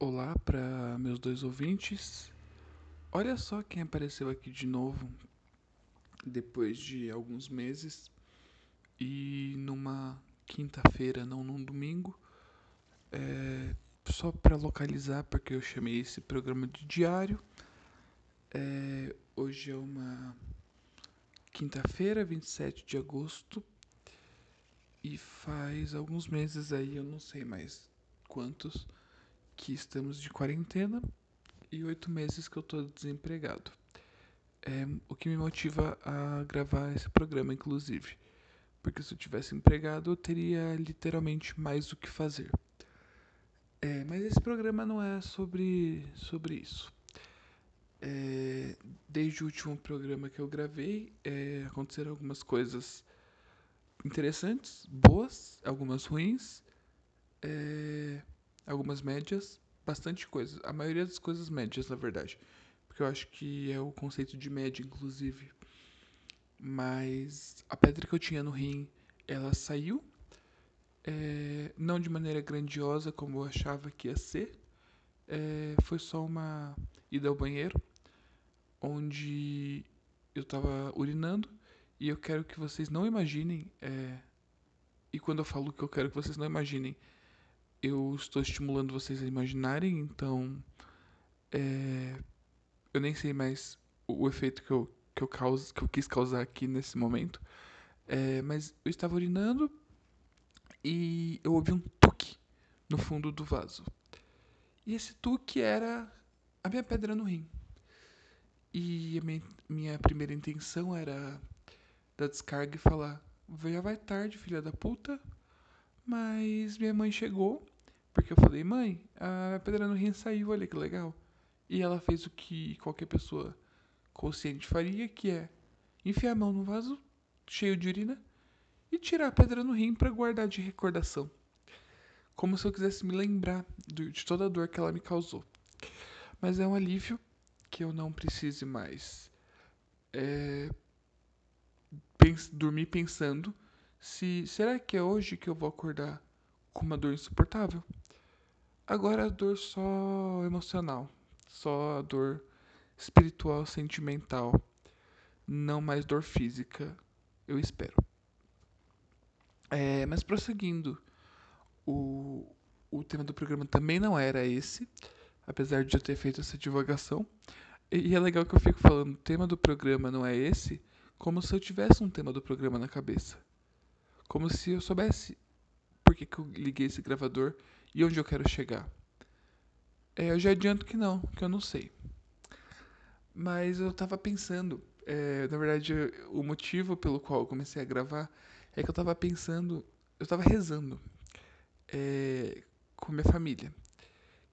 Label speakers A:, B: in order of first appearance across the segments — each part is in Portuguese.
A: Olá para meus dois ouvintes. Olha só quem apareceu aqui de novo depois de alguns meses e numa quinta-feira, não num domingo. É, só para localizar, porque eu chamei esse programa de diário. É, hoje é uma quinta-feira, 27 de agosto, e faz alguns meses aí, eu não sei mais quantos que estamos de quarentena e oito meses que eu estou desempregado. É o que me motiva a gravar esse programa, inclusive. Porque se eu tivesse empregado, eu teria literalmente mais o que fazer. É, mas esse programa não é sobre, sobre isso. É, desde o último programa que eu gravei, é, aconteceram algumas coisas interessantes, boas, algumas ruins. É, algumas médias, bastante coisa. A maioria das coisas médias, na verdade. Porque eu acho que é o conceito de média, inclusive. Mas a pedra que eu tinha no rim, ela saiu. É, não de maneira grandiosa como eu achava que ia ser. É, foi só uma ida ao banheiro, onde eu estava urinando. E eu quero que vocês não imaginem. É, e quando eu falo que eu quero que vocês não imaginem, eu estou estimulando vocês a imaginarem, então é, eu nem sei mais o, efeito que eu, que, eu cause, que eu quis causar aqui nesse momento, é, mas eu estava urinando e eu ouvi um tuque no fundo do vaso. E esse tuque era a minha pedra no rim. E a minha, minha primeira intenção era dar descarga e falar: já vai tarde, filha da puta. Mas minha mãe chegou, porque eu falei, mãe, a pedra no rim saiu, olha que legal. E ela fez o que qualquer pessoa consciente faria, que é enfiar a mão no vaso cheio de urina e tirar a pedra no rim para guardar de recordação. Como se eu quisesse me lembrar de toda a dor que ela me causou. Mas é um alívio que eu não precise mais é, pens dormir pensando se será que é hoje que eu vou acordar com uma dor insuportável? Agora a dor só emocional, só a dor espiritual, sentimental, não mais dor física, eu espero. É, mas prosseguindo, o, o tema do programa também não era esse, apesar de eu ter feito essa divagação. E, e é legal que eu fico falando, o tema do programa não é esse, como se eu tivesse um tema do programa na cabeça. Como se eu soubesse por que, que eu liguei esse gravador e onde eu quero chegar. É, eu já adianto que não, que eu não sei. Mas eu tava pensando, é, na verdade, o motivo pelo qual eu comecei a gravar é que eu tava pensando, eu tava rezando é, com minha família,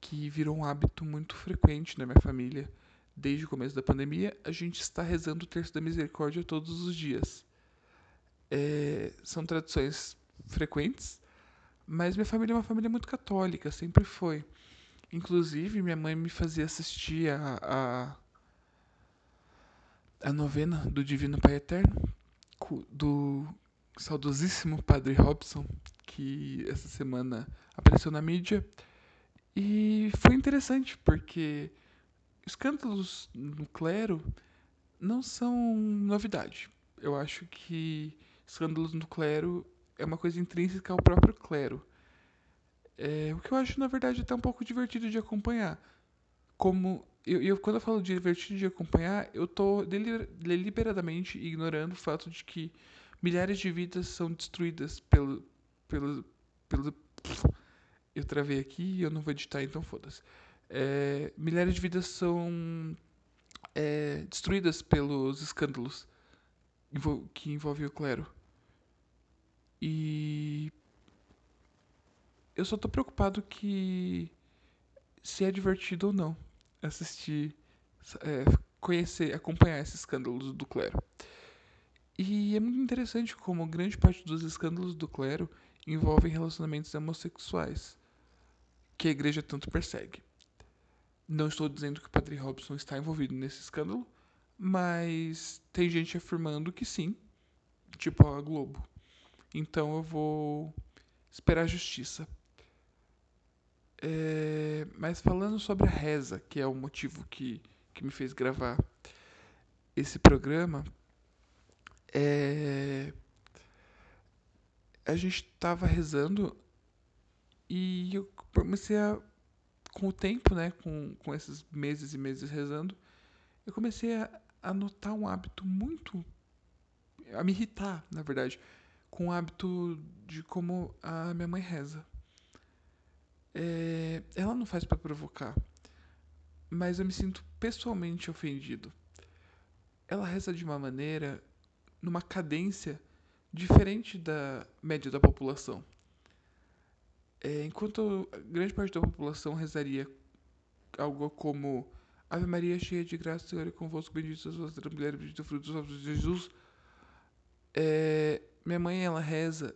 A: que virou um hábito muito frequente na minha família. Desde o começo da pandemia, a gente está rezando o Terço da Misericórdia todos os dias é, são tradições frequentes, mas minha família é uma família muito católica, sempre foi. Inclusive, minha mãe me fazia assistir a, a, a novena do Divino Pai Eterno, do saudosíssimo Padre Robson, que essa semana apareceu na mídia. E foi interessante, porque escândalos no clero não são novidade. Eu acho que escândalos no clero é uma coisa intrínseca ao próprio clero. É, o que eu acho, na verdade, até um pouco divertido de acompanhar. Como eu, eu quando eu falo divertido de acompanhar, eu estou deliberadamente ignorando o fato de que milhares de vidas são destruídas pelo, pelo, pelo eu travei aqui e eu não vou editar, então foda-se. É, milhares de vidas são é, destruídas pelos escândalos que envolvem o clero. E eu só tô preocupado que se é divertido ou não assistir, é, conhecer, acompanhar esses escândalos do clero. E é muito interessante como grande parte dos escândalos do clero envolvem relacionamentos homossexuais, que a igreja tanto persegue. Não estou dizendo que o Padre Robson está envolvido nesse escândalo, mas tem gente afirmando que sim, tipo a Globo. Então eu vou esperar a justiça. É... mas falando sobre a reza, que é o motivo que, que me fez gravar esse programa, é, a gente estava rezando e eu comecei a, com o tempo, né, com, com esses meses e meses rezando, eu comecei a, a notar um hábito muito. a me irritar, na verdade, com o hábito de como a minha mãe reza. É, ela não faz para provocar, mas eu me sinto pessoalmente ofendido. Ela reza de uma maneira, numa cadência diferente da média da população. É, enquanto grande parte da população rezaria algo como Ave Maria, cheia de graça, Senhor é convosco, bendita sois vós entre bendito fruto dos ovos de Jesus. É, minha mãe, ela reza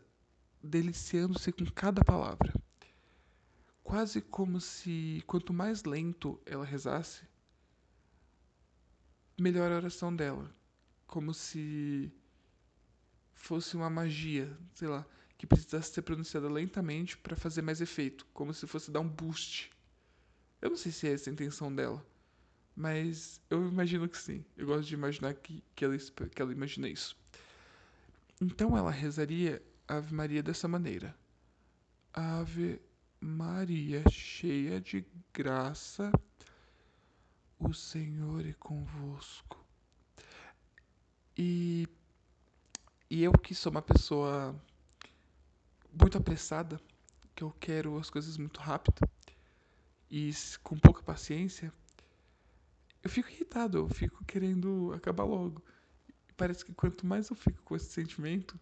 A: deliciando-se com cada palavra. Quase como se, quanto mais lento ela rezasse, melhor a oração dela. Como se fosse uma magia, sei lá, que precisasse ser pronunciada lentamente para fazer mais efeito, como se fosse dar um boost. Eu não sei se é essa a intenção dela, mas eu imagino que sim. Eu gosto de imaginar que, que, ela, que ela imagina isso. Então ela rezaria Ave Maria dessa maneira: Ave Maria, cheia de graça, o Senhor é convosco. E, e eu que sou uma pessoa muito apressada, que eu quero as coisas muito rápido e com pouca paciência, eu fico irritado, eu fico querendo acabar logo. Parece que quanto mais eu fico com esse sentimento,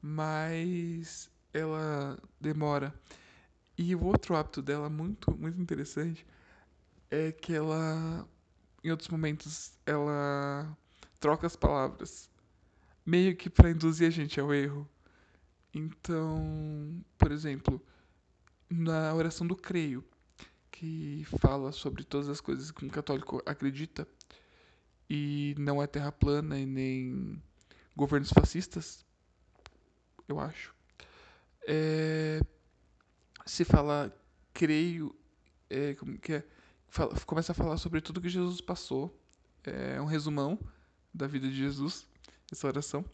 A: mais ela demora. E o outro hábito dela, muito, muito interessante, é que ela, em outros momentos, ela troca as palavras, meio que para induzir a gente ao erro. Então, por exemplo, na oração do creio, que fala sobre todas as coisas que um católico acredita, e não é terra plana e nem governos fascistas, eu acho. É, se fala creio, é, como que é? Fala, começa a falar sobre tudo que Jesus passou. É um resumão da vida de Jesus, essa oração.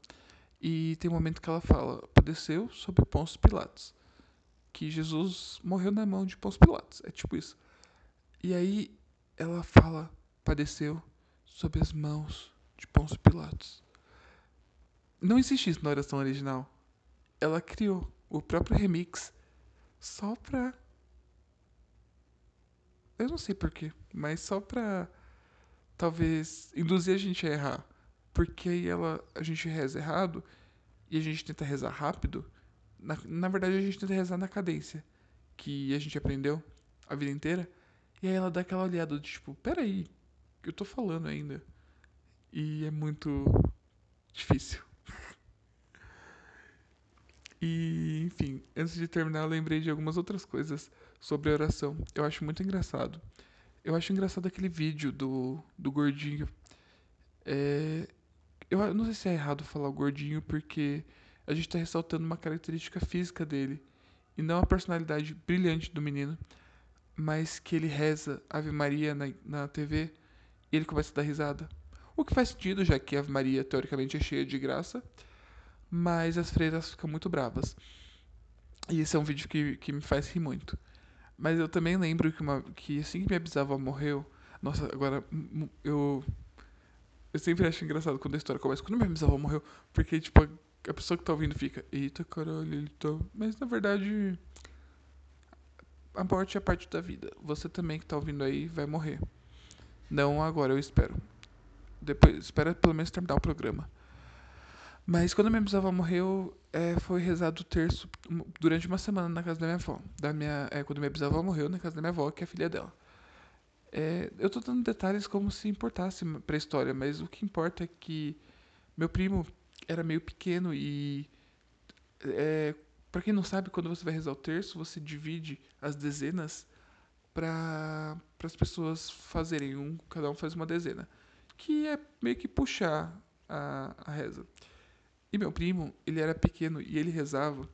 A: E tem um momento que ela fala: padeceu sob Pôncio Pilatos. Que Jesus morreu na mão de Pôncio Pilatos. É tipo isso. E aí ela fala: padeceu sob as mãos de Pôncio Pilatos. Não existe isso na oração original. Ela criou o próprio remix só pra. Eu não sei porquê, mas só pra talvez induzir a gente a errar. Porque aí ela, a gente reza errado e a gente tenta rezar rápido. Na, na verdade, a gente tenta rezar na cadência que a gente aprendeu a vida inteira. E aí ela dá aquela olhada de tipo, peraí, eu tô falando ainda. E é muito difícil. e, enfim, antes de terminar, eu lembrei de algumas outras coisas sobre a oração. Eu acho muito engraçado. Eu acho engraçado aquele vídeo do, do gordinho. É, eu não sei se é errado falar o gordinho, porque a gente está ressaltando uma característica física dele e não a personalidade brilhante do menino, mas que ele reza Ave Maria na, na TV e ele começa a dar risada. O que faz sentido, já que Ave Maria teoricamente é cheia de graça, mas as freiras ficam muito bravas. E esse é um vídeo que, que me faz rir muito. Mas eu também lembro que, uma, que assim que minha bisavó morreu, nossa, agora eu eu sempre acho engraçado quando a história começa. Quando minha bisavó morreu, porque, tipo, a pessoa que tá ouvindo fica, eita caralho, ele tá. Mas na verdade. A morte é parte da vida. Você também que tá ouvindo aí vai morrer. Não agora, eu espero. Depois, espera pelo menos terminar o programa. Mas quando minha bisavó morreu, é, foi rezado o terço durante uma semana na casa da minha avó. Da minha, é, quando minha bisavó morreu, na casa da minha avó, que é a filha dela. É, eu tô dando detalhes como se importasse pra história, mas o que importa é que meu primo era meio pequeno e. É, para quem não sabe, quando você vai rezar o terço, você divide as dezenas para as pessoas fazerem um, cada um faz uma dezena, que é meio que puxar a, a reza. E meu primo, ele era pequeno e ele rezava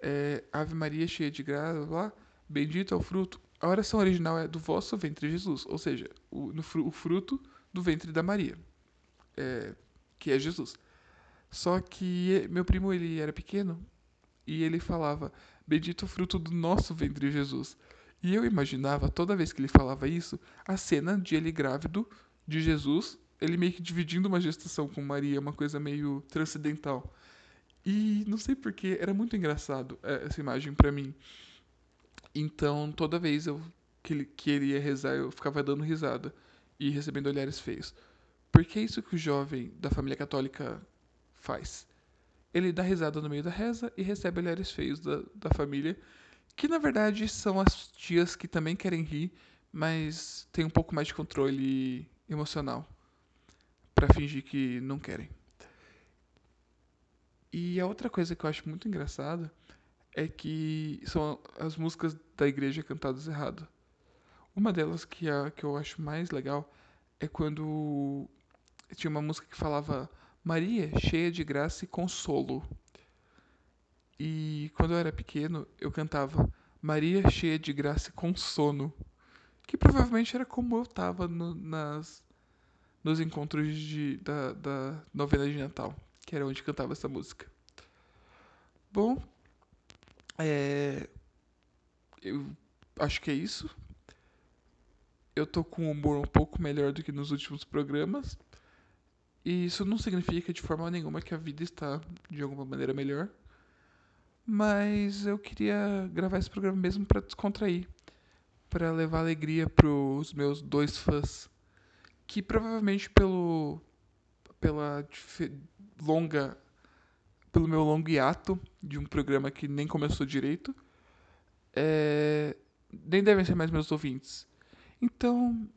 A: é, Ave Maria cheia de graça, lá, bendito é o fruto a oração original é do vosso ventre Jesus, ou seja, o, no, o fruto do ventre da Maria, é, que é Jesus. Só que meu primo ele era pequeno e ele falava: Bendito o fruto do nosso ventre Jesus. E eu imaginava toda vez que ele falava isso, a cena de ele grávido de Jesus, ele meio que dividindo uma gestação com Maria, uma coisa meio transcendental. E não sei porquê, era muito engraçado é, essa imagem para mim. Então, toda vez eu, que, ele, que ele ia rezar, eu ficava dando risada e recebendo olhares feios. Porque é isso que o jovem da família católica faz. Ele dá risada no meio da reza e recebe olhares feios da, da família, que na verdade são as tias que também querem rir, mas tem um pouco mais de controle emocional para fingir que não querem. E a outra coisa que eu acho muito engraçada é que são as músicas da igreja cantadas errado. Uma delas que, é, que eu acho mais legal é quando tinha uma música que falava Maria, cheia de graça e consolo. E quando eu era pequeno, eu cantava Maria, cheia de graça e com sono. Que provavelmente era como eu estava no, nas, nos encontros de, da, da novena de Natal, que era onde cantava essa música. Bom, é, eu acho que é isso. Eu tô com um humor um pouco melhor do que nos últimos programas. E isso não significa de forma nenhuma que a vida está de alguma maneira melhor. Mas eu queria gravar esse programa mesmo para descontrair, para levar alegria pros meus dois fãs, que provavelmente pelo pela longa pelo meu longo hiato de um programa que nem começou direito, é, nem devem ser mais meus ouvintes. Então,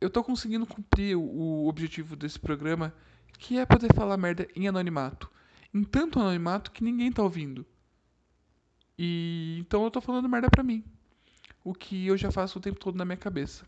A: eu tô conseguindo cumprir o objetivo desse programa, que é poder falar merda em anonimato. Em tanto anonimato que ninguém tá ouvindo. E então eu tô falando merda pra mim. O que eu já faço o tempo todo na minha cabeça.